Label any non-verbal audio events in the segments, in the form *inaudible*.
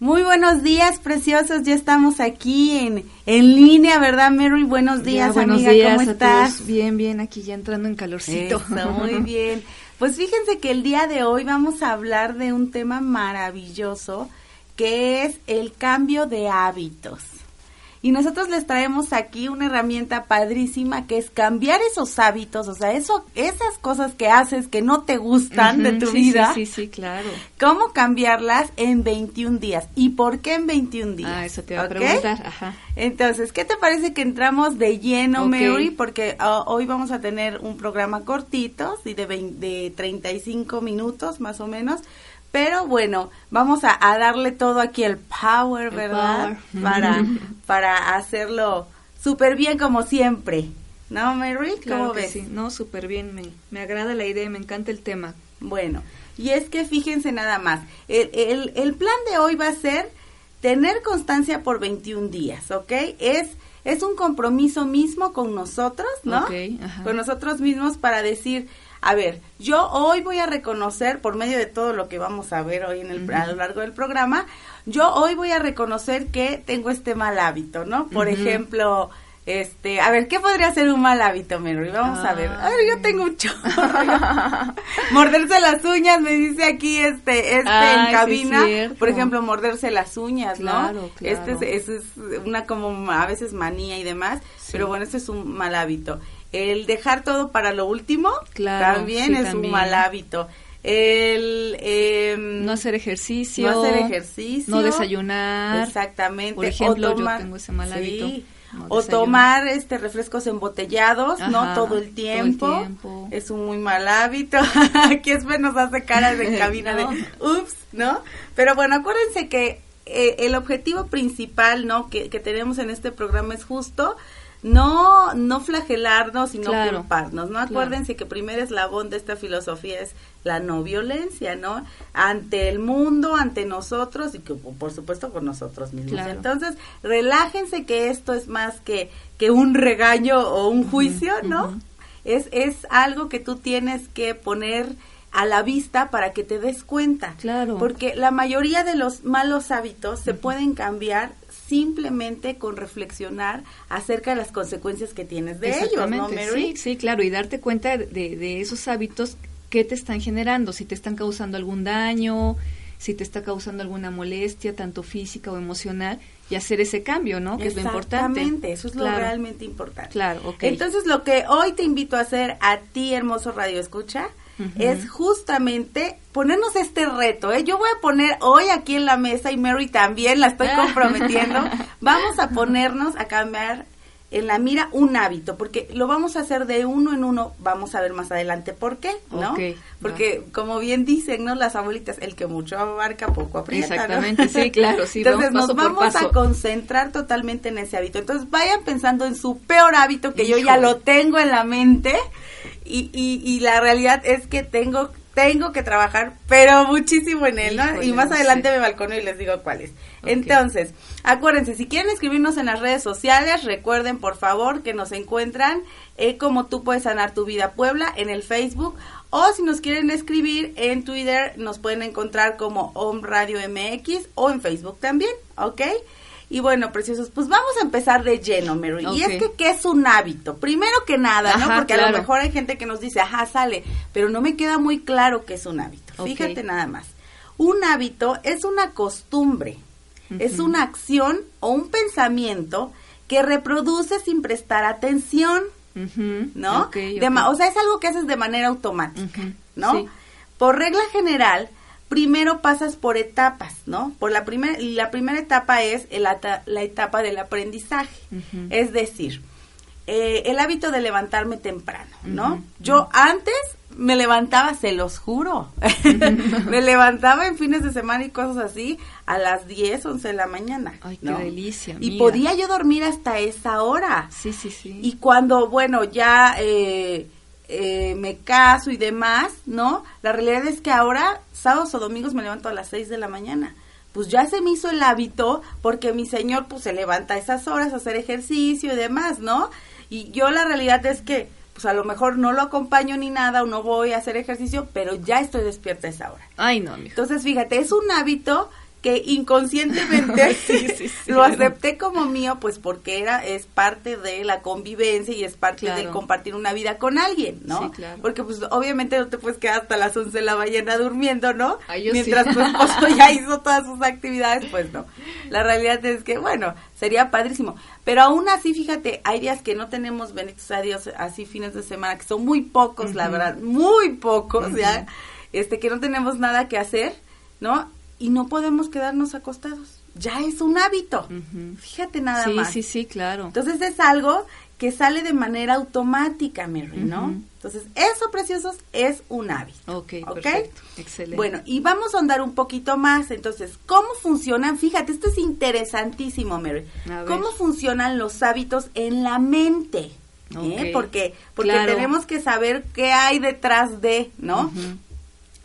Muy buenos días, preciosos. Ya estamos aquí en, en línea, ¿verdad, Mary? Buenos días, buenos amiga. Días ¿Cómo estás? Bien, bien, aquí ya entrando en calorcito. Eso, muy bien. Pues fíjense que el día de hoy vamos a hablar de un tema maravilloso que es el cambio de hábitos. Y nosotros les traemos aquí una herramienta padrísima que es cambiar esos hábitos, o sea, eso, esas cosas que haces que no te gustan de tu sí, vida. Sí, sí, sí, claro. ¿Cómo cambiarlas en 21 días? ¿Y por qué en 21 días? Ah, eso te iba a ¿Ok? preguntar, ajá. Entonces, ¿qué te parece que entramos de lleno. Mary? Porque ah, hoy vamos a tener un programa cortito, sí, de, 20 de 35 minutos más o menos. Pero bueno, vamos a, a darle todo aquí el power, El ¿verdad? power. *laughs* Para, para hacerlo súper bien como siempre. ¿No, Mary? Claro ¿Cómo que ves? sí. No, súper bien, me, me agrada la idea, me encanta el tema. Bueno, y es que fíjense nada más, el, el, el plan de hoy va a ser tener constancia por 21 días, ¿ok? Es, es un compromiso mismo con nosotros, ¿no? Ok, ajá. Con nosotros mismos para decir, a ver, yo hoy voy a reconocer, por medio de todo lo que vamos a ver hoy en el, a lo largo del programa, yo hoy voy a reconocer que tengo este mal hábito, ¿no? Por ejemplo, este, a ver, ¿qué podría ser un mal hábito, Mary? Vamos a ver. A ver, yo tengo un chorro. *laughs* morderse las uñas, me dice aquí este, este Ay, en cabina. Por ejemplo, morderse las uñas, Claro, ¿no? claro. Este es, es una como a veces manía y demás, Sí. pero bueno, este es un mal hábito. El dejar todo para lo último Claro, también sí, es también. un mal hábito. El em, No hacer ejercicio. no hacer ejercicio. No desayunar. Exactamente. Por ejemplo, yo tengo ese mal hábito. sí, o tomar este refrescos embotellados, ¿no? Todo el todo el tiempo. tiempo. Es un muy mal hábito. *laughs* Aquí es nos hace caras de *laughs* cabina de ups, ¿no? Pero bueno, acuérdense que eh, el objetivo principal, ¿no? Que, que tenemos en este programa es justo no no flagelarnos y no Claro, culparnos, ¿no? Acuérdense que primer eslabón de esta filosofía es la no violencia, ¿no? Ante el mundo, ante nosotros y que por supuesto con nosotros mismos. Claro. Entonces, relájense que esto es más que que un regaño o un juicio, ¿no? Es es algo que tú tienes que poner a la vista para que te des cuenta. Claro. Porque la mayoría de los malos hábitos se pueden cambiar simplemente con reflexionar acerca de las consecuencias que tienes de ellos, ¿no, Mary? sí, sí, claro, y darte cuenta de, de esos hábitos que te están generando, si te están causando algún daño, si te está causando alguna molestia, tanto física o emocional, y hacer ese cambio, ¿no? Que es lo importante. Exactamente, eso es lo Claro. realmente importante. Claro, ok. Entonces, lo que hoy te invito a hacer a ti, hermoso Radio Escucha, es justamente ponernos este reto. ¿eh? Yo voy a poner hoy aquí en la mesa y Mary también la estoy comprometiendo. *laughs* Vamos a ponernos a cambiar en la mira un hábito, porque lo vamos a hacer de uno en uno, vamos a ver más adelante por qué, ¿no? Porque como bien dicen, ¿no? Las abuelitas, el que mucho abarca, poco aprieta, ¿no? Exactamente, sí, claro, sí, Entonces vamos nos vamos a concentrar totalmente en ese hábito. Entonces vayan pensando en su peor hábito, que yo ya lo tengo en la mente, y, y, y la realidad es que tengo tengo que trabajar, pero muchísimo en él, ¿no? Y más adelante me balcono y les digo cuáles. Entonces, acuérdense, si quieren escribirnos en las redes sociales, recuerden por favor que nos encuentran eh, como tú puedes sanar tu vida Puebla en el Facebook o si nos quieren escribir en Twitter nos pueden encontrar como Home Radio MX o en Facebook también, ¿ok? Y bueno, preciosos, pues vamos a empezar de lleno, Mary. Y es que, ¿qué es un hábito? Primero que nada, ¿no? Porque a lo mejor hay gente que nos dice, ajá, sale, pero no me queda muy claro qué es un hábito. Fíjate nada más. Un hábito es una costumbre, es una acción o un pensamiento que reproduce sin prestar atención. ¿no? o sea, es algo que haces de manera automática, ¿no? Por regla general, primero pasas por etapas, ¿no? Por la primera la primera etapa es la etapa del aprendizaje, es decir, eh, el hábito de levantarme temprano, ¿no? Yo antes me levantaba, se los juro, *laughs* me levantaba en fines de semana y cosas así a las 10, 11 de la mañana. Ay, qué delicia. Y podía yo dormir hasta esa hora. Sí, sí, sí. Y cuando, bueno, ya eh, eh, me caso y demás, ¿no? La realidad es que ahora, sábados o domingos, me levanto a las 6 de la mañana. Pues ya se me hizo el hábito porque mi señor pues se levanta a esas horas a hacer ejercicio y demás, ¿no? Y yo la realidad es que pues a lo mejor no lo acompaño ni nada o no voy a hacer ejercicio, pero ya estoy despierta a esa hora. Ay, no, Entonces, fíjate, es un hábito que inconscientemente *laughs* *laughs* lo acepté como mío, pues porque era es parte de la convivencia y es parte de compartir una vida con alguien, ¿no? Porque pues obviamente no te puedes quedar hasta las 11 de la mañana durmiendo, ¿no? Mientras tu esposo ya *laughs* hizo todas sus actividades, pues no. La realidad es que, bueno, sería padrísimo. Pero aún así, fíjate, hay días que no tenemos, benditos a Dios, así fines de semana, que son muy pocos, la verdad, muy pocos, ya, este, que no tenemos nada que hacer, ¿no? Y no podemos quedarnos acostados. Ya es un hábito. Fíjate nada más. Sí, sí, sí, claro. Entonces es algo que sale de manera automática, Mary, ¿no? Entonces, eso, preciosos, es un hábito. Ok, perfecto. Excelente. Bueno, y vamos a andar un poquito más. Entonces, ¿cómo funcionan? Fíjate, esto es interesantísimo, Mary. ¿Cómo funcionan los hábitos en la mente? ¿Eh? Porque, porque tenemos que saber qué hay detrás de, ¿no?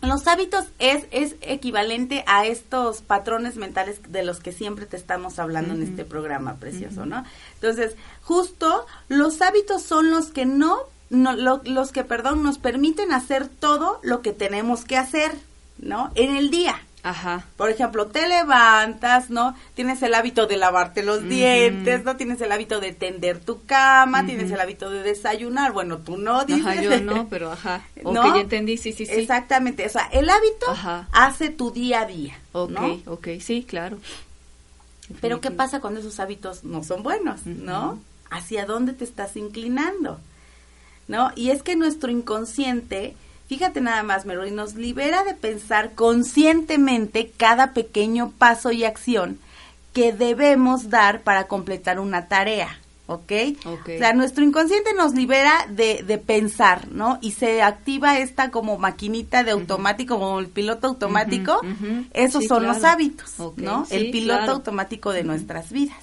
Los hábitos es, es equivalente a estos patrones mentales de los que siempre te estamos hablando en este programa precioso, ¿no? Entonces, justo los hábitos son los que no, no los que, perdón, nos permiten hacer todo lo que tenemos que hacer, ¿no? En el día. Ajá. Por ejemplo, te levantas, ¿no? Tienes el hábito de lavarte los dientes, ¿no? Tienes el hábito de tender tu cama, tienes el hábito de desayunar. Bueno, tú no, dices. Ajá, yo no, pero ajá. ¿No? Ok, ya entendí, sí, sí, sí. Exactamente. O sea, el hábito hace tu día a día. Ok, ¿no? ok, sí, claro. Pero ¿qué pasa cuando esos hábitos no son buenos, no? ¿Hacia dónde te estás inclinando? ¿No? Y es que nuestro inconsciente Fíjate nada más, Meroy, nos libera de pensar conscientemente cada pequeño paso y acción que debemos dar para completar una tarea. ¿ok? O sea, nuestro inconsciente nos libera de, de, pensar, ¿no? Y se activa esta como maquinita de automático, como el piloto automático. Esos son los hábitos, ¿no? el piloto automático de nuestras vidas.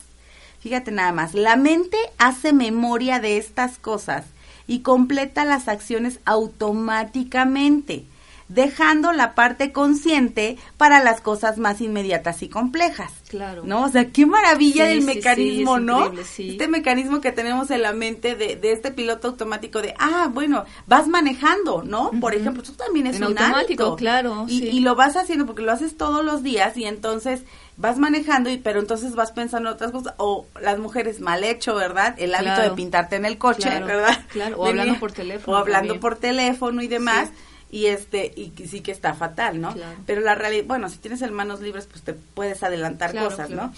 Fíjate nada más, la mente hace memoria de estas cosas y completa las acciones automáticamente, dejando la parte consciente para las cosas más inmediatas y complejas. Claro. ¿No? O sea, qué maravilla del mecanismo, ¿no? Este mecanismo que tenemos en la mente de, de, este piloto automático de, ah, bueno, vas manejando, ¿no? Por ejemplo, tú también es un automático, claro. Y, y lo vas haciendo porque lo haces todos los días y entonces vas manejando y pero entonces vas pensando en otras cosas o las mujeres mal hecho, ¿verdad? El hábito de pintarte en el coche, ¿verdad? Claro, o hablando por teléfono. O hablando por teléfono y demás. Y este, y sí que está fatal, ¿no? Pero la realidad, bueno, si tienes manos libres, pues te puedes adelantar cosas, ¿no?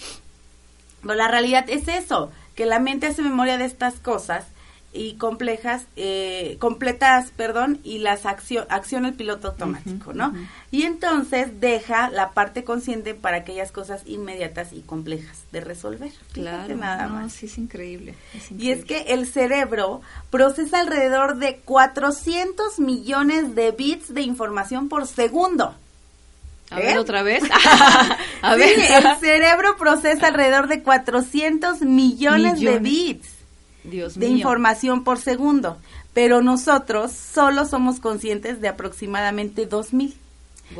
Pero la realidad es eso, que la mente hace memoria de estas cosas y complejas, eh, completas, perdón, y las acción, acciona el piloto automático, ¿no? Y entonces deja la parte consciente para aquellas cosas inmediatas y complejas de resolver. Claro, nada más. Sí, es increíble, Y es que el cerebro procesa alrededor de 400 millones de bits de información por segundo. A ver, ¿Eh? otra vez. *laughs* *laughs* A ver. el cerebro procesa alrededor de 400 millones. de bits de información por segundo, pero nosotros solo somos conscientes de aproximadamente 2000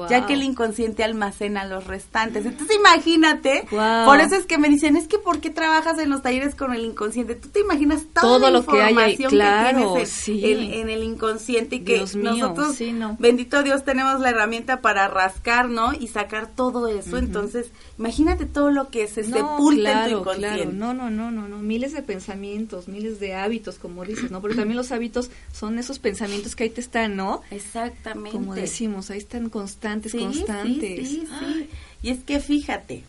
ya que el inconsciente almacena los restantes. Entonces imagínate, por eso es que me dicen, es que ¿por qué trabajas en los talleres con el inconsciente? Tú te imaginas todo lo que hay claro, en, el inconsciente y que nosotros, bendito Dios, tenemos la herramienta para rascar, ¿no? Y sacar todo eso. Entonces, imagínate todo lo que se sepulta en tu inconsciente. No, no, no, no, no, miles de pensamientos, miles de hábitos, como dices, ¿no? Pero también los hábitos son esos pensamientos que ahí te están, ¿no? Exactamente. Como decimos, ahí están constantes, constantes. Sí, sí, Y es que fíjate,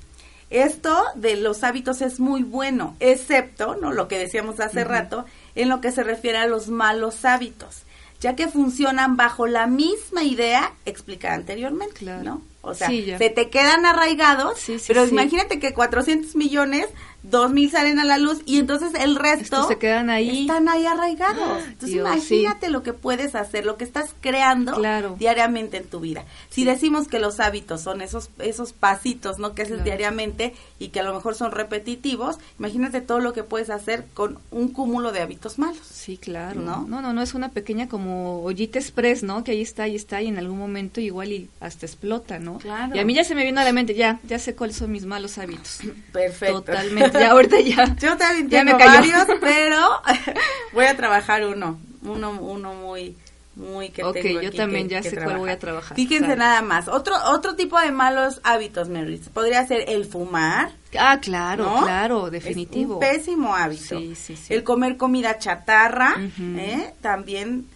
Esto de los hábitos es muy bueno, excepto, ¿no? Lo que decíamos hace rato, en lo que se refiere a los malos hábitos, ya que funcionan bajo la misma idea explicada anteriormente, ¿no? O sea, se te quedan arraigados, pero imagínate que 400 millones dos mil salen a la luz y entonces el resto se quedan ahí. están ahí arraigados. Entonces imagínate lo que puedes hacer lo que estás creando diariamente en tu vida. Si decimos que los hábitos son esos esos pasitos no que haces diariamente y que a lo mejor son repetitivos imagínate todo lo que puedes hacer con un cúmulo de hábitos malos. Sí claro. No no no, no es una pequeña como ollita express no que ahí está ahí está y en algún momento igual y hasta explota no claro. y a mí ya se me vino a la mente ya ya sé cuáles son mis malos hábitos. *clears throat* Perfecto. Totalmente. Ya ahorita ya. *laughs* Yo también tengo varios, pero *laughs* *laughs* voy a trabajar uno, uno, uno muy muy que Ok, yo también ya sé cuál voy a trabajar. Fíjense nada más. Otro otro tipo de malos hábitos, Mary, podría ser el fumar. Ah, claro, claro, definitivo. un pésimo hábito. Sí, sí, sí. El comer comida chatarra, ¿eh? También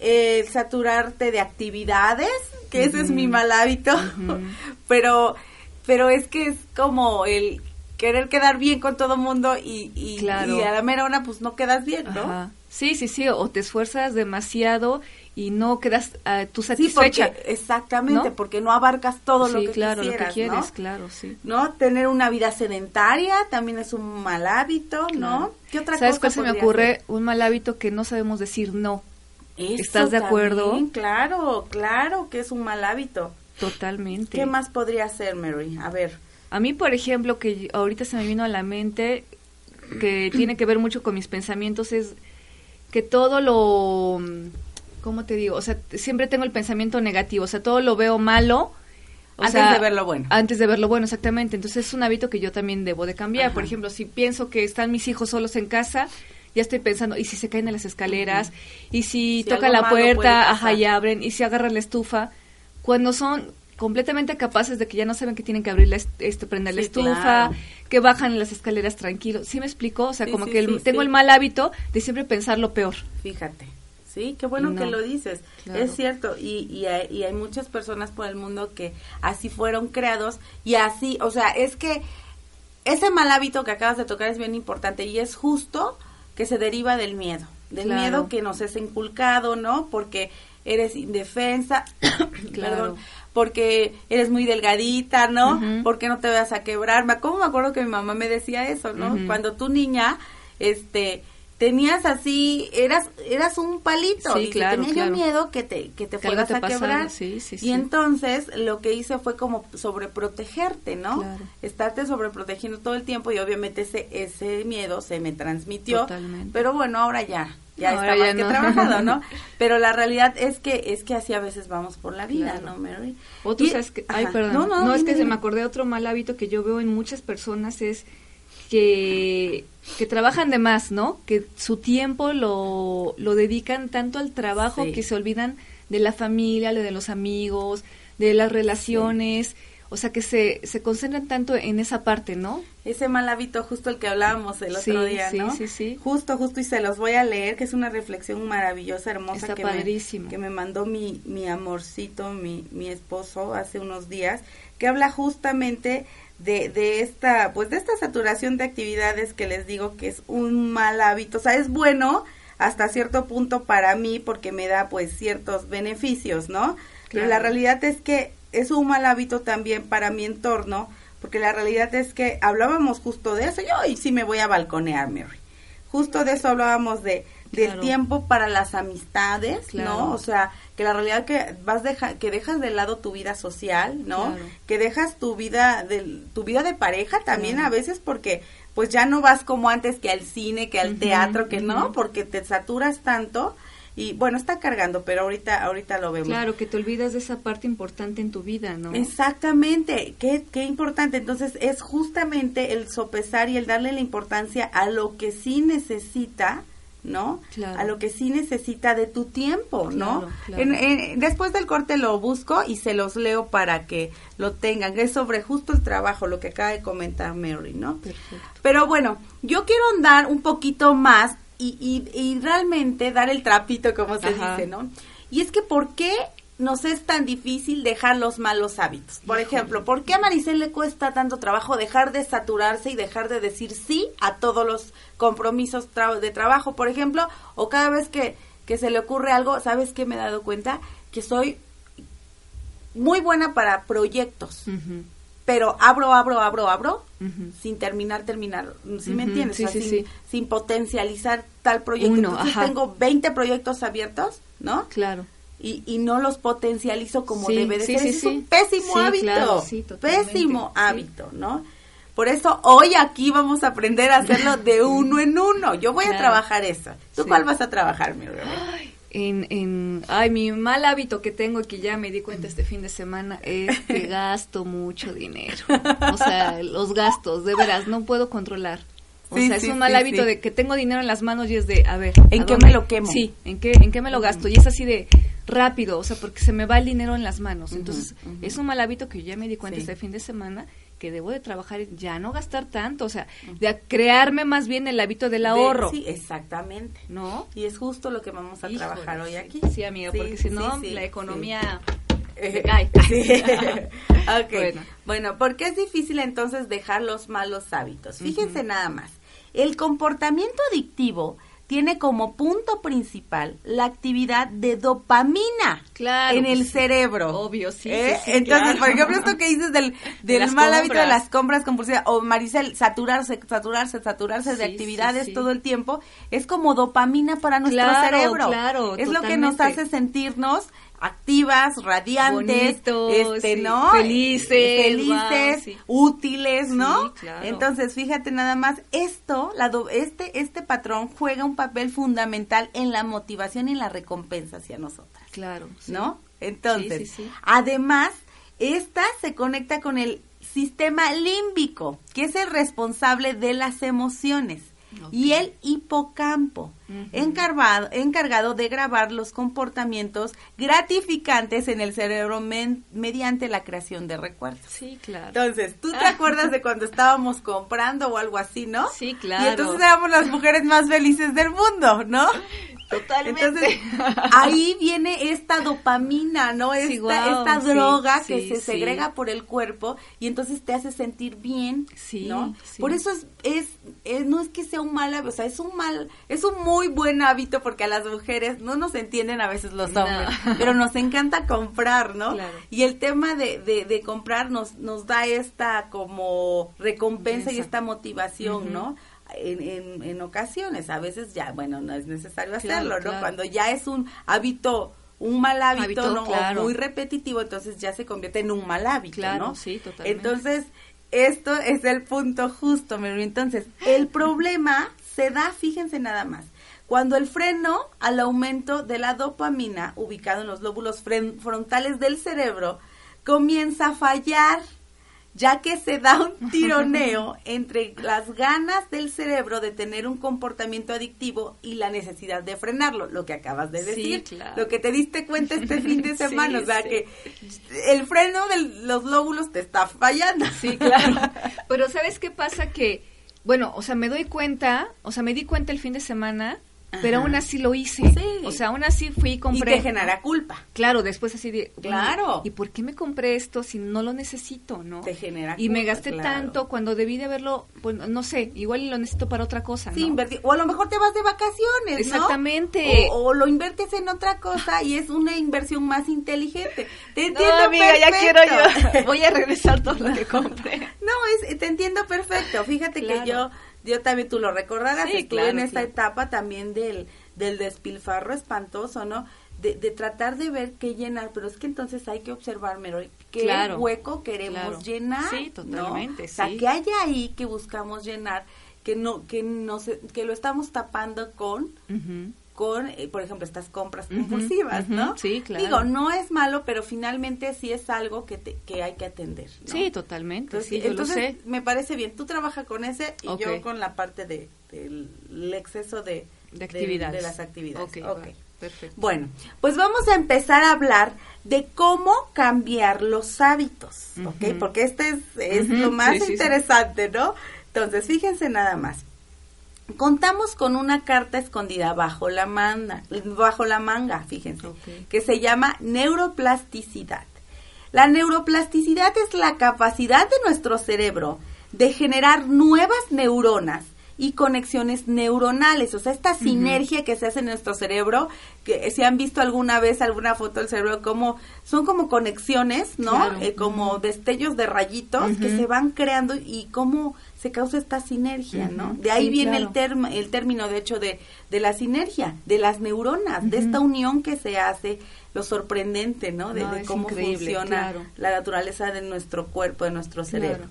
el saturarte de actividades, que ese es mi mal hábito. *laughs* pero pero es que es como el querer quedar bien con todo mundo y, y, a la mera hora pues no quedas bien, ¿no? Sí, sí, sí, o te esfuerzas demasiado y no quedas uh, tú satisfecha. Sí, exactamente, porque no abarcas todo lo que claro, lo que quieres, claro, sí. ¿No? Tener una vida sedentaria también es un mal hábito, ¿no? ¿Qué otra ¿Sabes cuál se me ocurre? Un mal hábito que no sabemos decir no. ¿Estás de acuerdo? claro, claro que es un mal hábito. Totalmente. ¿Qué más podría ser, Mary? A ver. A mí, por ejemplo, que ahorita se me vino a la mente, que *clears throat* tiene que ver mucho con mis pensamientos, es que todo lo, ¿cómo te digo? O sea, siempre tengo el pensamiento negativo, o sea, todo lo veo malo. antes de ver lo bueno. Antes de ver lo bueno, exactamente. Entonces es un hábito que yo también debo de cambiar. Por ejemplo, si pienso que están mis hijos solos en casa, ya estoy pensando, ¿y si se caen en las escaleras? ¿Y si, toca la puerta, ajá, y abren? ¿Y si agarran la estufa? Cuando son completamente capaces de que ya no saben que tienen que abrir la, este, prender la estufa, que bajan las escaleras tranquilos. ¿Sí me explico? O sea, como que tengo el mal hábito de siempre pensar lo peor. Fíjate. Sí, qué bueno que lo dices. Es cierto, y, y, hay, y hay muchas personas por el mundo que así fueron creados y así, o sea, es que ese mal hábito que acabas de tocar es bien importante y es justo que se deriva del miedo, del miedo que nos es inculcado, ¿no? Porque eres indefensa, *coughs* claro porque eres muy delgadita, ¿no? Porque no te vas a quebrar? ¿Cómo me acuerdo que mi mamá me decía eso, ¿no? Cuando tu niña, este, tenías así, eras eras un palito. Sí, claro, tenía yo miedo que te, que te fueras a quebrar. Sí, sí, y entonces lo que hice fue como sobreprotegerte, ¿no? Claro. Estarte sobreprotegiendo todo el tiempo y obviamente ese, ese miedo se me transmitió. Totalmente. Pero bueno, ahora ya, ya está más que trabajado, ¿no? *laughs* Pero la realidad es que es que así a veces vamos por la vida, ¿no, Mary? Otro, que, ay, perdón, no, no, es que se me acordé otro mal hábito que yo veo en muchas personas es que, que trabajan de más, ¿no? Que su tiempo lo, lo dedican tanto al trabajo que se olvidan de la familia, de los amigos, de las relaciones. O sea, que se, se concentran tanto en esa parte, ¿no? Ese mal hábito, justo el que hablábamos el otro día, ¿no? Sí, sí, sí. Justo, justo, y se los voy a leer, que es una reflexión maravillosa, hermosa, que, Me, que me mandó mi, mi amorcito, mi, mi esposo, hace unos días, que habla justamente de, de esta, pues de esta saturación de actividades que les digo que es un mal hábito. O sea, es bueno hasta cierto punto para mí porque me da pues ciertos beneficios, ¿no? Pero la realidad es que es un mal hábito también para mi entorno, porque la realidad es que hablábamos justo de eso, yo hoy sí me voy a balconear, Mary. Justo de eso hablábamos de del tiempo para las amistades, ¿no? O sea, que la realidad que vas deja, que dejas de lado tu vida social, ¿no? Que dejas tu vida de tu vida de pareja también a veces porque pues ya no vas como antes que al cine, que al teatro, que no, porque te saturas tanto y bueno, está cargando, pero ahorita ahorita lo vemos. Claro, que te olvidas de esa parte importante en tu vida, ¿no? Exactamente, qué, qué importante. Entonces es justamente el sopesar y el darle la importancia a lo que sí necesita, ¿no? Claro. A lo que sí necesita de tu tiempo, ¿no? después del corte lo busco y se los leo para que lo tengan. Es sobre justo el trabajo, lo que acaba de comentar Mary, ¿no? Perfecto. Pero bueno, yo quiero andar un poquito más y, y, realmente dar el trapito, como se dice, ¿no? Y es que, ¿por qué nos es tan difícil dejar los malos hábitos? Por ejemplo, ¿por qué a Maricel le cuesta tanto trabajo dejar de saturarse y dejar de decir sí a todos los compromisos de trabajo, por ejemplo? O cada vez que, que se le ocurre algo, ¿sabes qué me he dado cuenta? Que soy muy buena para proyectos. Pero abro, abro, abro, abro, sin terminar, terminar. ¿Sí me entiendes? sin, potencializar tal proyecto. Entonces tengo 20 proyectos abiertos, ¿no? Claro. Y, y no los potencializo como debe de ser. es un pésimo hábito. pésimo hábito, ¿no? Por eso hoy aquí vamos a aprender a hacerlo de *laughs* uno en uno. Yo voy a trabajar eso. ¿Tú cuál vas a trabajar, mi Ay, en, en, ay, mi mal hábito que tengo que ya me di cuenta este fin de semana es que *laughs* gasto mucho dinero. O sea, los gastos, de veras, no puedo controlar. O sea, es un mal hábito de que tengo dinero en las manos y es de, a ver, ¿en qué me lo quemo? Sí, ¿en qué, en qué me lo gasto? Y es así de rápido, o sea, porque se me va el dinero en las manos. Entonces, es un mal hábito que yo ya me di cuenta este fin de semana que debo de trabajar ya no gastar tanto, o sea, de crearme más bien el hábito del ahorro. sí, exactamente. ¿No? Y es justo lo que vamos a trabajar hoy aquí. Sí, amiga, porque si no, la economía... *laughs* *laughs* ok, bueno. ¿por qué es difícil entonces dejar los malos hábitos? Fíjense nada más. El comportamiento adictivo tiene como punto principal la actividad de dopamina en el pues cerebro. Obvio, sí. ¿Eh? Entonces, por ejemplo, esto que dices del, del mal hábito de las compras compulsivas, o Maricel, saturarse, saturarse, saturarse de actividades todo el tiempo, es como dopamina para nuestro cerebro. Claro, Es lo que nos hace sentirnos activas, radiantes, este, ¿no? Felices, felices, útiles, ¿no? Entonces, fíjate nada más, esto, la este este patrón juega un papel fundamental en la motivación y en la recompensa hacia nosotras. Claro, ¿no? Entonces, además, esta se conecta con el sistema límbico, que es el responsable de las emociones y el hipocampo, encargado, encargado de grabar los comportamientos gratificantes en el cerebro mediante la creación de recuerdos. Sí, claro. Entonces, ¿tú te acuerdas de cuando estábamos comprando o algo así, no? Sí, claro. Y entonces éramos las mujeres más felices del mundo, ¿no? *laughs* Totalmente. Entonces, *laughs* ahí viene esta dopamina, ¿no? Esta, droga que se segrega por el cuerpo y entonces te hace sentir bien, ¿no? Por eso es, es, no es que sea un mal hábito, o sea, es un mal, es un muy buen hábito porque a las mujeres no nos entienden a veces los hombres, pero nos encanta comprar, ¿no? Y el tema de, de, comprar nos, nos da esta como recompensa y esta motivación, ¿no? En, en, ocasiones, a veces ya, bueno, no es necesario hacerlo, ¿no? Cuando ya es un hábito un mal hábito, ¿no? muy repetitivo, entonces ya se convierte en un mal hábito, claro, ¿no? Sí, totalmente. Entonces, esto es el punto justo, Entonces, el problema se da, fíjense nada más, cuando el freno al aumento de la dopamina ubicado en los lóbulos frontales del cerebro comienza a fallar ya que se da un tironeo entre las ganas del cerebro de tener un comportamiento adictivo y la necesidad de frenarlo, lo que acabas de decir, lo que te diste cuenta este fin de *laughs* semana, o sea que el freno de los lóbulos te está fallando. Sí, claro. Pero ¿sabes qué pasa? Que, bueno, o sea, me doy cuenta, o sea, me di cuenta el fin de semana pero aún así lo hice. O sea, aún así fui y compré. Y te genera culpa. Claro, después así de. Claro. ¿Y por qué me compré esto si no lo necesito, no? Te genera Y me gasté tanto cuando debí de haberlo, pues no sé, igual lo necesito para otra cosa. Sí, invertir. O a lo mejor te vas de vacaciones, Exactamente. O, lo inviertes en otra cosa y es una inversión más inteligente. Te entiendo. No, amiga, ya quiero yo. *laughs* Voy a regresar todo lo que compré. no, es, te entiendo perfecto. Fíjate que yo yo también tú lo recordarás, estuve en esta etapa también del, del despilfarro espantoso, ¿no? De, de, tratar de ver qué llenar, pero es que entonces hay que observarme qué hueco queremos llenar, sí, totalmente, o sea, que haya ahí que buscamos llenar, que no, que no que lo estamos tapando con con, eh, por ejemplo, estas compras compulsivas, ¿no? Sí, claro. Digo, no es malo, pero finalmente sí es algo que, que hay que atender. Sí, totalmente. Entonces, sí, entonces me parece bien. Tú trabajas con ese y yo con la parte de, del exceso de, de, actividades. De, las actividades. Okay, perfecto. Bueno, pues vamos a empezar a hablar de cómo cambiar los hábitos, ¿ok? Porque este es, es lo más interesante, ¿no? Entonces, fíjense nada más. Contamos con una carta escondida bajo la manga, bajo la manga, fíjense, que se llama neuroplasticidad. La neuroplasticidad es la capacidad de nuestro cerebro de generar nuevas neuronas y conexiones neuronales, o sea, esta sinergia que se hace en nuestro cerebro, que si han visto alguna vez alguna foto del cerebro, como son como conexiones, ¿no? Eh, como destellos de rayitos que se van creando y cómo se causa esta sinergia, ¿no? De ahí viene el, el término, de hecho, de, de la sinergia, de las neuronas, de esta unión que se hace, lo sorprendente, ¿no? De, cómo funciona la naturaleza de nuestro cuerpo, de nuestro cerebro.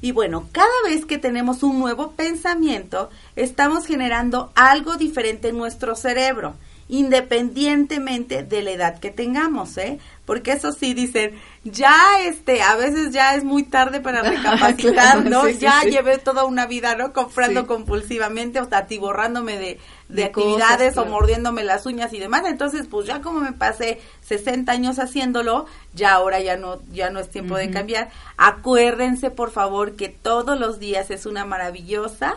Y bueno, cada vez que tenemos un nuevo pensamiento, estamos generando algo diferente en nuestro cerebro independientemente de la edad que tengamos, ¿eh? Porque eso sí dicen, ya este, a veces ya es muy tarde para *laughs* recapacitar, ¿no? ya llevé toda una vida, ¿no? Comprando compulsivamente o atiborrándome de, de, actividades o mordiéndome las uñas y demás. Entonces, pues ya como me pasé 60 años haciéndolo, ya ahora ya no, ya no es tiempo de cambiar. Acuérdense, por favor, que todos los días es una maravillosa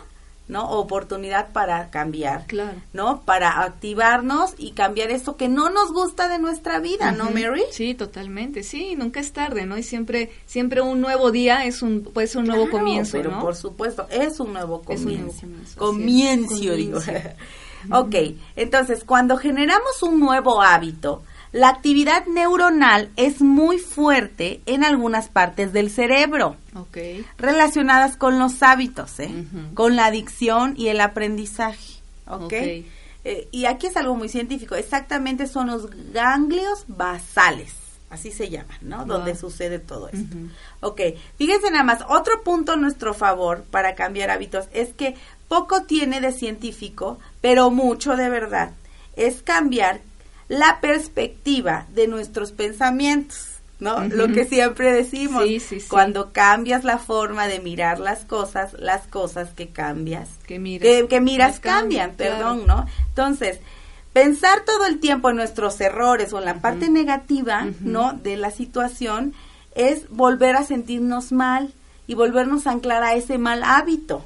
¿no? Oportunidad para cambiar, claro. ¿no? Para activarnos y cambiar esto que no nos gusta de nuestra vida, ¿no, Mary? Sí, totalmente, sí, nunca es tarde, ¿no? Y siempre, siempre un nuevo día es un, puede ser un nuevo comienzo, pero por supuesto, es un nuevo comienzo. comienzo, digo. *laughs* *laughs* ok, entonces, cuando generamos un nuevo hábito, la actividad neuronal es muy fuerte en algunas partes del cerebro, relacionadas con los hábitos, ¿eh? con la adicción y el aprendizaje. ¿okay? Eh, y aquí es algo muy científico, exactamente son los ganglios basales, así se llaman, ¿no? Donde sucede todo esto. Ok, fíjense nada más, otro punto a nuestro favor para cambiar hábitos es que poco tiene de científico, pero mucho de verdad. Es cambiar la perspectiva de nuestros pensamientos. ¿no? Lo que siempre decimos, cuando cambias la forma de mirar las cosas, las cosas que cambias, que miras, que, miras cambian, perdón, ¿no? Entonces, pensar todo el tiempo en nuestros errores o en la parte negativa, ¿no? De la situación es volver a sentirnos mal y volvernos a anclar a ese mal hábito.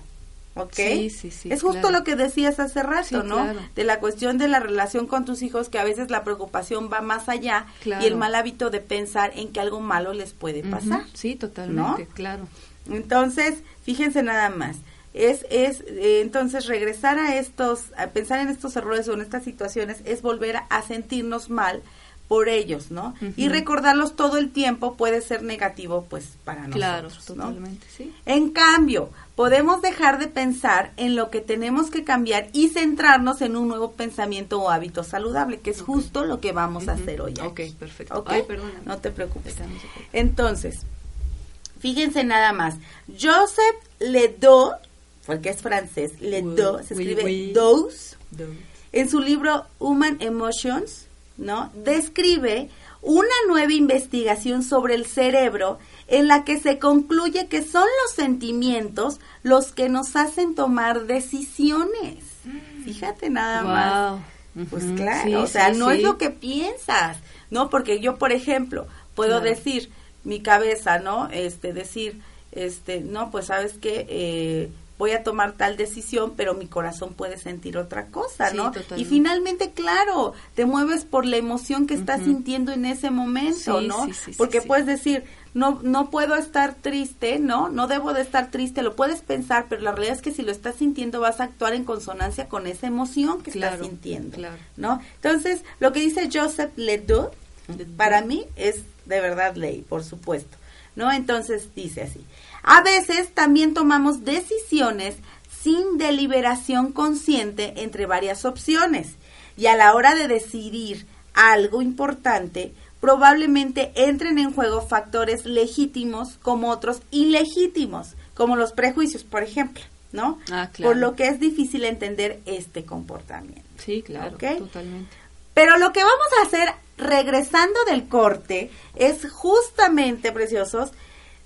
¿Ok? Sí, sí, sí. Es justo lo que decías hace rato, ¿no? De la cuestión de la relación con tus hijos, que a veces la preocupación va más allá y el mal hábito de pensar en que algo malo les puede pasar. Sí, totalmente, claro. Entonces, fíjense nada más. Es, es eh, entonces regresar a estos, a pensar en estos errores o en estas situaciones es volver a, sentirnos mal por ellos, ¿no? Y recordarlos todo el tiempo puede ser negativo, pues, para nosotros. Claro, totalmente, sí. En cambio, podemos dejar de pensar en lo que tenemos que cambiar y centrarnos en un nuevo pensamiento o hábito saludable, que es justo lo que vamos a hacer hoy. Ok, perfecto. ¿Okay? no te preocupes. Entonces, fíjense nada más. Joseph Ledoux, porque es francés, Ledoux, se escribe Dose, en su libro Human Emotions, ¿no? Describe una nueva investigación sobre el cerebro en la que se concluye que son los sentimientos los que nos hacen tomar decisiones. Mm. Fíjate nada más. Pues claro, o sea, no es lo que piensas, ¿no? Porque yo, por ejemplo, puedo decir, mi cabeza, ¿no? Este, decir, este, no, pues sabes que eh, voy a tomar tal decisión, pero mi corazón puede sentir otra cosa, ¿no? y finalmente, claro, te mueves por la emoción que estás sintiendo en ese momento, ¿no? Porque puedes decir, no, no puedo estar triste, ¿no? No debo de estar triste, lo puedes pensar, pero la realidad es que si lo estás sintiendo vas a actuar en consonancia con esa emoción que estás sintiendo, ¿no? Entonces, lo que dice Joseph Ledoux, para mí es de verdad ley, por supuesto, ¿no? Entonces dice así, a veces también tomamos decisiones sin deliberación consciente entre varias opciones y a la hora de decidir algo importante, probablemente entren en juego factores legítimos como otros ilegítimos, como los prejuicios, por ejemplo, ¿no? Ah, claro. Por lo que es difícil entender este comportamiento. Sí, claro, totalmente. Pero lo que vamos a hacer regresando del corte es justamente, preciosos,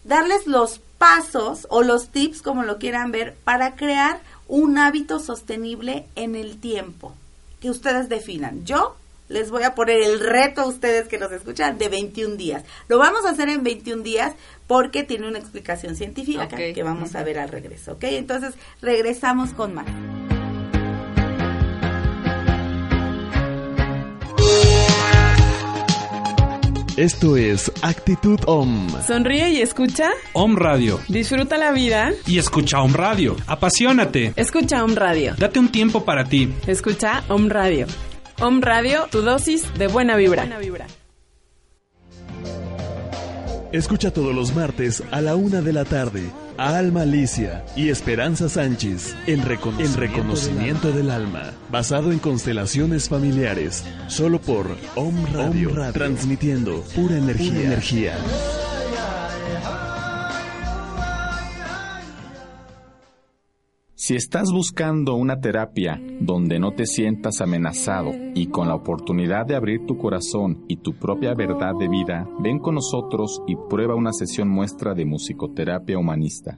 darles los pasos o los tips, como lo quieran ver, para crear un hábito sostenible en el tiempo que ustedes definan. Yo les voy a poner el reto a ustedes que nos escuchan de 21 días. Lo vamos a hacer en 21 días porque tiene una explicación científica que vamos a ver al regreso, ¿ok? Entonces regresamos con más. Esto es Actitud OM. Sonríe y escucha. OM Radio. Disfruta la vida. Y escucha OM Radio. Apasionate. Escucha OM Radio. Date un tiempo para ti. Escucha OM Radio. OM Radio, tu dosis de buena vibra. Buena vibra. Escucha todos los martes a la una de la tarde Alma Alicia y Esperanza Sánchez en reconocimiento, reconocimiento del, alma. basado en constelaciones familiares, solo por Om Radio, transmitiendo pura energía. Pura energía. Si estás buscando una terapia donde no te sientas amenazado y con la oportunidad de abrir tu corazón y tu propia verdad de vida, ven con nosotros y prueba una sesión muestra de musicoterapia humanista.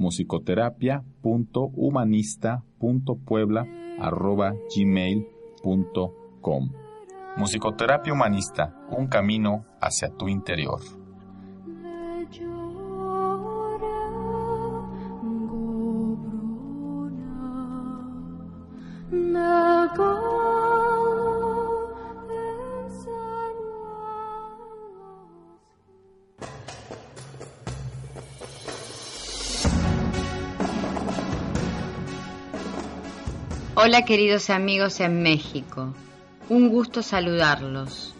musicoterapia.humanista.puebla.gmail.com Musicoterapia Humanista, un camino hacia tu interior. Hola queridos amigos en México, un gusto saludarlos.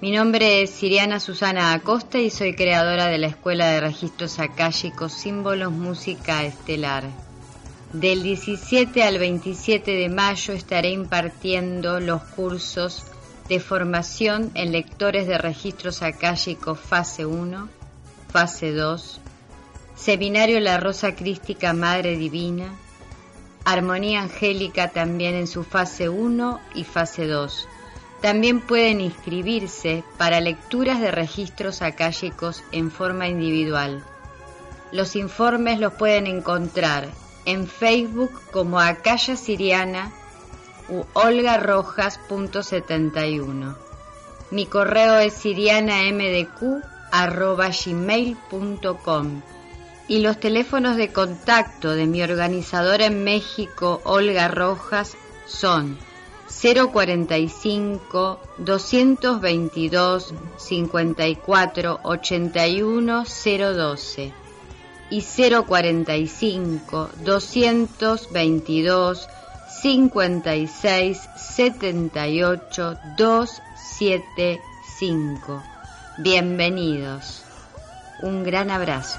Mi nombre es Siriana Susana Acosta y soy creadora de la Escuela de Registros Akáshicos Símbolos Música Estelar. Del 17 al 27 de mayo estaré impartiendo los cursos de formación en lectores de registros akáshicos fase 1, fase 2, Seminario La Rosa Crística Madre Divina, Armonía Angélica también en su fase 1 y fase 2. También pueden inscribirse para lecturas de registros akáshicos en forma individual. Los informes los pueden encontrar en Facebook como Akasha Siriana u olgarojas.71. Mi correo es sirianamdq.gmail.com y los teléfonos de contacto de mi organizadora en México, Olga Rojas, son 045 222 54 81 012 y 045 222 56 78 275. Bienvenidos. Un gran abrazo.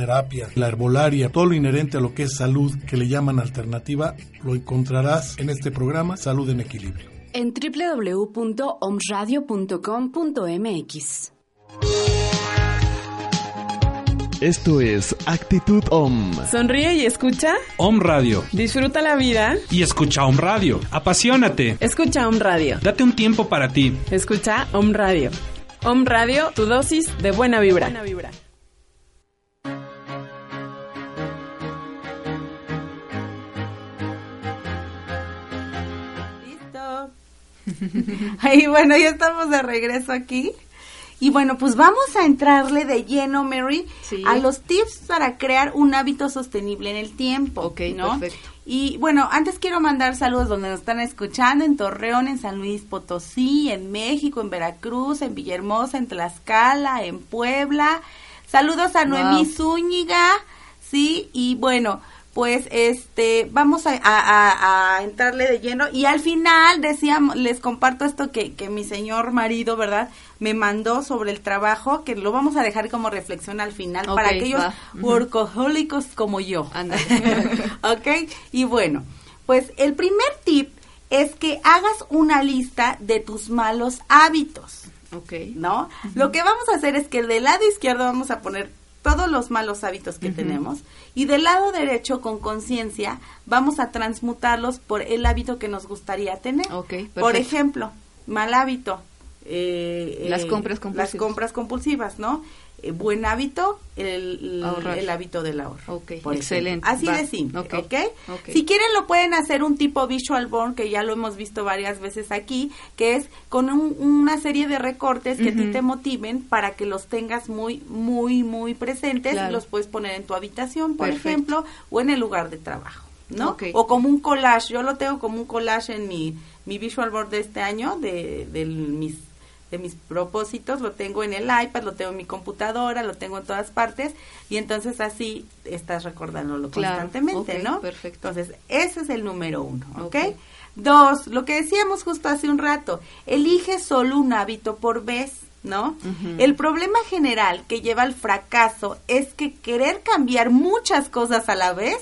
terapia, la herbolaria, todo lo inherente a lo que es salud que le llaman alternativa, lo encontrarás en este programa Salud en Equilibrio. En www.omradio.com.mx. Esto es Actitud OM. Sonríe y escucha. OM Radio. Disfruta la vida. Y escucha OM Radio. Apasionate. Escucha OM Radio. Date un tiempo para ti. Escucha OM Radio. OM Radio, tu dosis de buena vibra. Buena vibra. *laughs* y bueno, ya estamos de regreso aquí. Y bueno, pues vamos a entrarle de lleno, Mary, a los tips para crear un hábito sostenible en el tiempo. Ok, ¿no? perfecto. Y bueno, antes quiero mandar saludos donde nos están escuchando, en Torreón, en San Luis Potosí, en México, en Veracruz, en Villahermosa, en Tlaxcala, en Puebla. Saludos a Noemí Zúñiga, sí, y bueno, pues este vamos a, a- a entrarle de lleno y al final decíamos les comparto esto que, que mi señor marido verdad me mandó sobre el trabajo que lo vamos a dejar como reflexión al final para aquellos va. Como yo *laughs* ok y bueno pues el primer tip es que hagas una lista de tus malos hábitos Ok. ¿no? Lo que vamos a hacer es que del lado izquierdo vamos a poner todos los malos hábitos que tenemos y del lado derecho con conciencia vamos a transmutarlos por el hábito que nos gustaría tener. Por ejemplo, mal hábito. eh, Las eh, compras Las compulsivas. compras compulsivas, ¿no? Eh, buen hábito, el, el hábito del ahorro. Ok, por excelente. Así Va. de simple, Ok, ¿ok? ok. Si quieren lo pueden hacer un tipo visual board que ya lo hemos visto varias veces aquí, que es con un- una serie de recortes que a ti te motiven para que los tengas muy, muy, muy presentes Claro. y los puedes poner en tu habitación, por Perfecto. ejemplo, o en el lugar de trabajo, ¿no? O como un collage, yo lo tengo como un collage en mi, mi visual board de este año, de, de mis de mis propósitos, lo tengo en el iPad, lo tengo en mi computadora, lo tengo en todas partes y entonces así estás recordándolo Claro, constantemente, ¿no? perfecto. Entonces, ese es el número uno, ¿ok? Ok. Dos, lo que decíamos justo hace un rato, elige solo un hábito por vez, ¿no? El problema general que lleva al fracaso es que querer cambiar muchas cosas a la vez,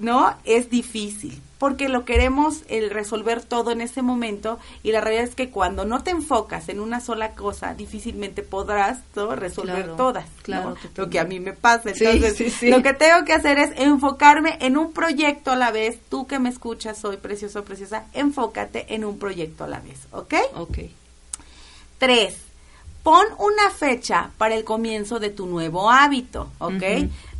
¿no? Es difícil, porque lo queremos el resolver todo en ese momento y la realidad es que cuando no te enfocas en una sola cosa, difícilmente podrás ¿no? resolver Claro, todas, claro. Lo que a mí me pasa. Entonces, sí, sí. lo que tengo que hacer es enfocarme en un proyecto a la vez. Tú que me escuchas, soy precioso, preciosa, enfócate en un proyecto a la vez, ¿ok? Ok. Tres, pon una fecha para el comienzo de tu nuevo hábito, ¿ok?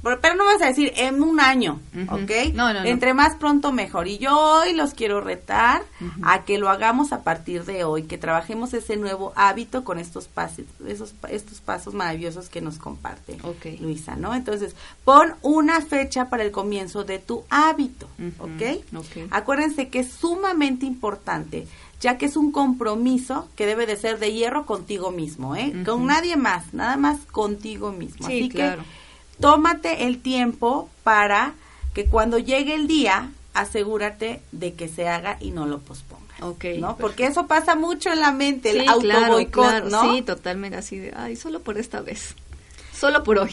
Pero no vas a decir en un año. ¿ok? No, no, no. Entre más pronto mejor. Y yo hoy los quiero retar a que lo hagamos a partir de hoy, que trabajemos ese nuevo hábito con estos pasos, esos, estos pasos maravillosos que nos comparte Ok. Luisa, ¿no? Entonces, pon una fecha para el comienzo de tu hábito, Ujú. ¿ok? Acuérdense que es sumamente importante, ya que es un compromiso que debe de ser de hierro contigo mismo, ¿eh? Con nadie más, nada más contigo mismo. Sí, Así claro. que tómate el tiempo para que cuando llegue el día, asegúrate de que se haga y no lo pospongas. Ok. ¿no? Porque eso pasa mucho en la mente, el Sí, auto claro, boicot, claro. ¿no? Sí, totalmente así de, ay, solo por esta vez. Solo por hoy.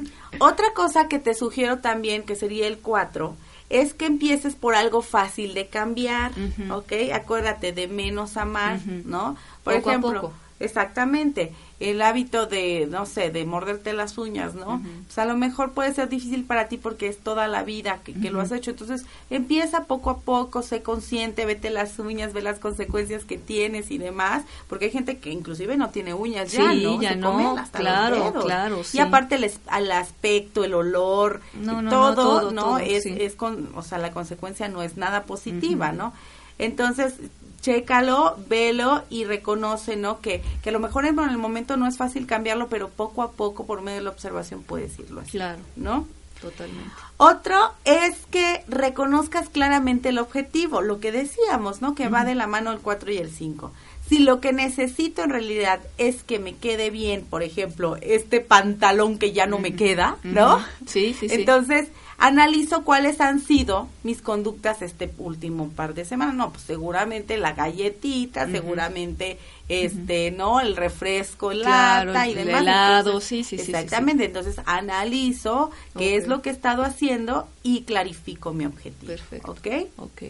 *clears throat* Otra cosa que te sugiero también, que sería el 4, es que empieces por algo fácil de cambiar, Ujú. ¿ok? Acuérdate de menos a más. ¿no? Por Poco a ejemplo, poco. Exactamente, el hábito de, no sé, de morderte las uñas, ¿no? Ujú. Pues a lo mejor puede ser difícil para ti porque es toda la vida que, que lo has hecho. Entonces, empieza poco a poco, sé consciente, vete las uñas, ve las consecuencias que tienes y demás, porque hay gente que inclusive no tiene uñas ya, Sí, ¿no? ya Se no, comen hasta los claro, dedos. claro, Y sí. aparte el, al aspecto, el olor, No, no, no, todo, ¿no? todo, es, sí. es con, o sea, la consecuencia no es nada positiva. ¿no? Entonces, chécalo, velo y reconoce, ¿no? Que, que a lo mejor en el momento no es fácil cambiarlo, pero poco a poco, por medio de la observación, puedes irlo así, Claro. ¿no? Totalmente. Otro es que reconozcas claramente el objetivo, lo que decíamos, ¿no? Que va de la mano el 4 y el 5. Si lo que necesito en realidad es que me quede bien, por ejemplo, este pantalón que ya no me queda, ¿no? Sí, sí, sí. Entonces, analizo cuáles han sido mis conductas este último par de semanas. No, pues seguramente la galletita, seguramente este, ¿no? El refresco, el Claro, lata y el demás. helado, Entonces, sí, sí, sí, sí, sí. Exactamente, entonces analizo qué es lo que he estado haciendo y clarifico mi objetivo. Perfecto. ¿Ok? Ok.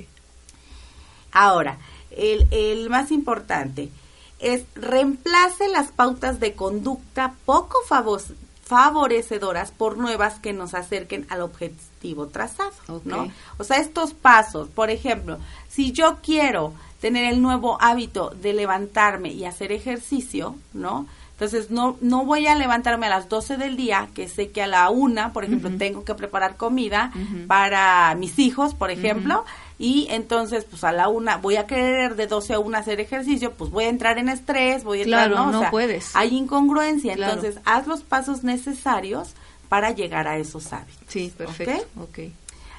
Ahora, el, el más importante es reemplace las pautas de conducta poco favos- favorecedoras por nuevas que nos acerquen al objetivo trazado. ¿no? O sea, estos pasos, por ejemplo, si yo quiero tener el nuevo hábito de levantarme y hacer ejercicio, ¿no? Entonces, no, no voy a levantarme a las 12 del día, que sé que a la una, por ejemplo, tengo que preparar comida para mis hijos, por ejemplo, y entonces, pues a la una, voy a querer de 12 a 1 hacer ejercicio, pues voy a entrar en estrés, voy a entrar, Claro, ¿no? O no sea, puedes. Hay incongruencia, Claro. entonces haz los pasos necesarios para llegar a esos hábitos. Sí, perfecto. Ok.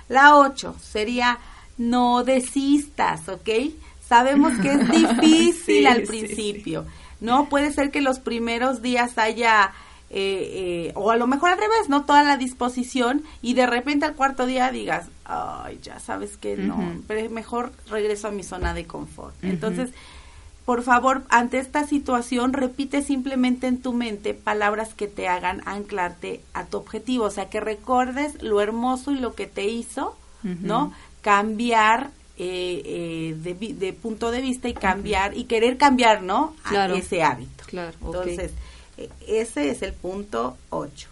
La 8 sería no desistas, ¿ok? Sabemos que es *laughs* difícil Sí, al sí, principio, ¿no? Puede ser que los primeros días haya eh, eh, o a lo mejor al revés, ¿no? Toda la disposición y de repente al cuarto día digas, ay, ya sabes que no, pero mejor regreso a mi zona de confort. Entonces, por favor, ante esta situación, repite simplemente en tu mente palabras que te hagan anclarte a tu objetivo, o sea, que recuerdes lo hermoso y lo que te hizo, ¿no? Cambiar eh, eh, de, punto de vista y cambiar y querer cambiar, ¿no? A Claro. ese hábito. Claro. Entonces, eh, ese es el punto 8.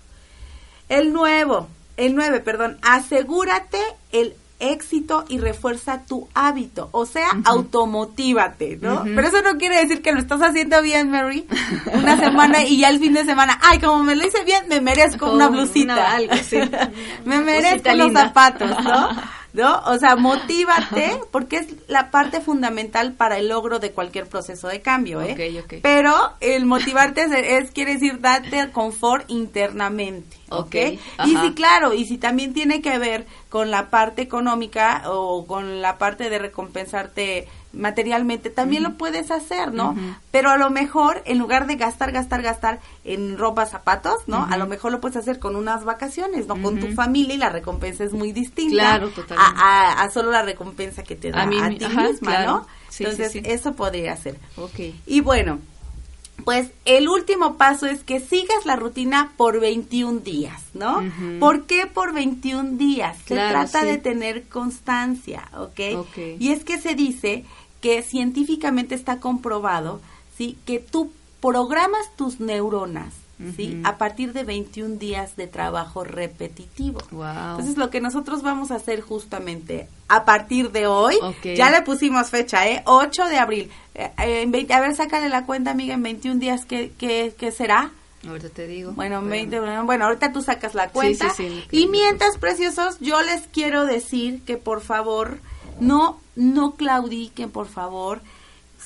El nuevo, el 9, perdón, asegúrate el éxito y refuerza tu hábito, o sea, automotívate, ¿no? Pero eso no quiere decir que lo estás haciendo bien, Mary, una semana y ya el fin de semana, ay, como me lo hice bien, me merezco Oh, una blusita, una- algo, sí. *laughs* me merezco los zapatos, ¿no? *laughs* ¿No? O sea, motívate porque es la parte fundamental para el logro de cualquier proceso de cambio, ¿eh? Pero el motivarte es, es, quiere decir darte confort internamente, ¿ok? Ok, Y si claro, y si también tiene que ver con la parte económica o con la parte de recompensarte materialmente, también lo puedes hacer, ¿no? Pero a lo mejor, en lugar de gastar, gastar, gastar en ropa, zapatos, ¿no? A lo mejor lo puedes hacer con unas vacaciones, ¿no? Con tu familia y la recompensa es muy distinta. Claro, totalmente. A, a- a solo la recompensa que te da A mí ti ajá, misma, claro. ¿no? Sí, Entonces, sí. eso podría ser. Ok. Y bueno, pues el último paso es que sigas la rutina por 21 días, ¿no? Ujú. ¿Por qué por 21 días? Se Claro, trata sí. de tener constancia, ¿ok? Ok. Y es que se dice que científicamente está comprobado, ¿sí? Que tú programas tus neuronas, ¿sí? Ujú. A partir de 21 días de trabajo repetitivo. Wow. Entonces lo que nosotros vamos a hacer justamente a partir de hoy, Ok. ya le pusimos fecha, ¿eh? 8 de abril. Eh, eh, en 20 a ver, sácale la cuenta, amiga, en 21 días, ¿qué, qué, qué será? Ahorita te digo. Bueno, en Espérame. 20, bueno, ahorita tú sacas la cuenta. sí, sí, que- y mientras, preciosos, yo les quiero decir que por favor, no, no claudiquen, por favor.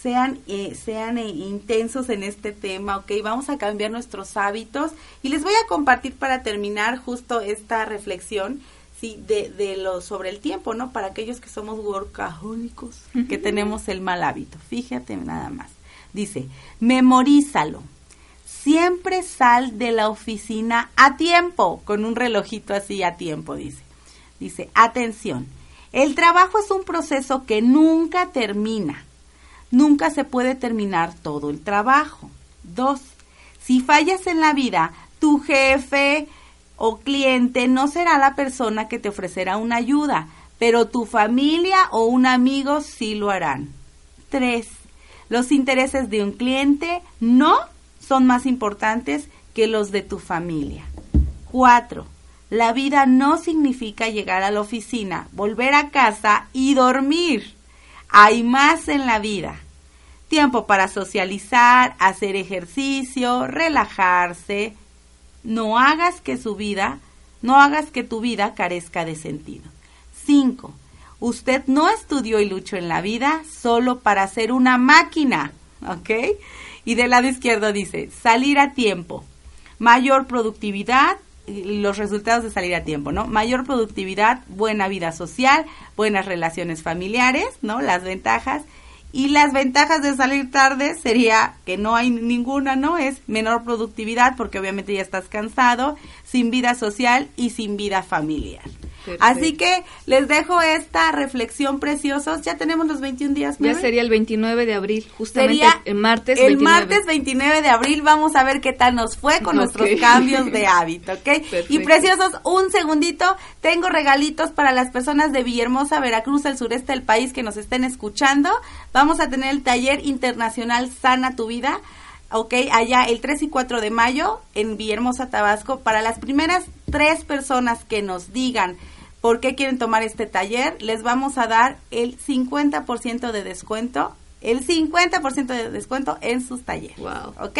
Sean, eh, sean eh, intensos en este tema, ¿ok? Vamos a cambiar nuestros hábitos y les voy a compartir para terminar justo esta reflexión, sí, de, de lo sobre el tiempo, ¿no? Para aquellos que somos workahólicos, que tenemos el mal hábito. Fíjate nada más. Dice, memorízalo. Siempre sal de la oficina a tiempo, con un relojito así a tiempo, dice. Dice, atención, el trabajo es un proceso que nunca termina. Nunca se puede terminar todo el trabajo. Dos, si fallas en la vida, tu jefe o cliente no será la persona que te ofrecerá una ayuda, pero tu familia o un amigo sí lo harán. Tres, los intereses de un cliente no son más importantes que los de tu familia. Cuatro, la vida no significa llegar a la oficina, volver a casa y dormir. Hay más en la vida. Tiempo para socializar, hacer ejercicio, relajarse. No hagas que su vida, no hagas que tu vida carezca de sentido. 5. Usted no estudió y luchó en la vida solo para ser una máquina, ¿ok? Y del lado izquierdo dice, salir a tiempo, mayor productividad, los resultados de salir a tiempo, ¿no? Mayor productividad, buena vida social, buenas relaciones familiares, ¿no? Las ventajas. Y las ventajas de salir tarde sería que no hay ninguna, ¿no? Es menor productividad porque obviamente ya estás cansado, sin vida social y sin vida familiar. Perfecto. Así que les dejo esta reflexión preciosos. Ya tenemos los 21 días. Ya Mary? sería el 29 de abril, justamente Sería el martes el 29. martes 29 de abril vamos a ver qué tal nos fue con *laughs* nuestros cambios de hábito, ¿ok? Y preciosos, un segundito, tengo regalitos para las personas de Villahermosa, Veracruz, el sureste del país que nos estén escuchando. Vamos a tener el taller internacional Sana tu Vida. Ok, allá el 3 y 4 de mayo en Villahermosa, Tabasco. Para las primeras tres personas que nos digan por qué quieren tomar este taller, les vamos a dar el 50% de descuento, el 50% de descuento en sus talleres. Wow. ¿Ok?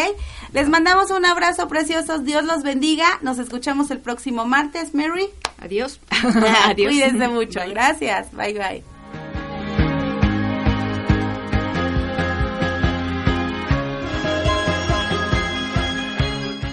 Les mandamos un abrazo preciosos, Dios los bendiga, nos escuchamos el próximo martes, Mary. Adiós. *laughs* *laughs* Adiós. Cuídense mucho, gracias, bye bye.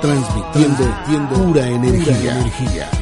transmitiendo pura energía.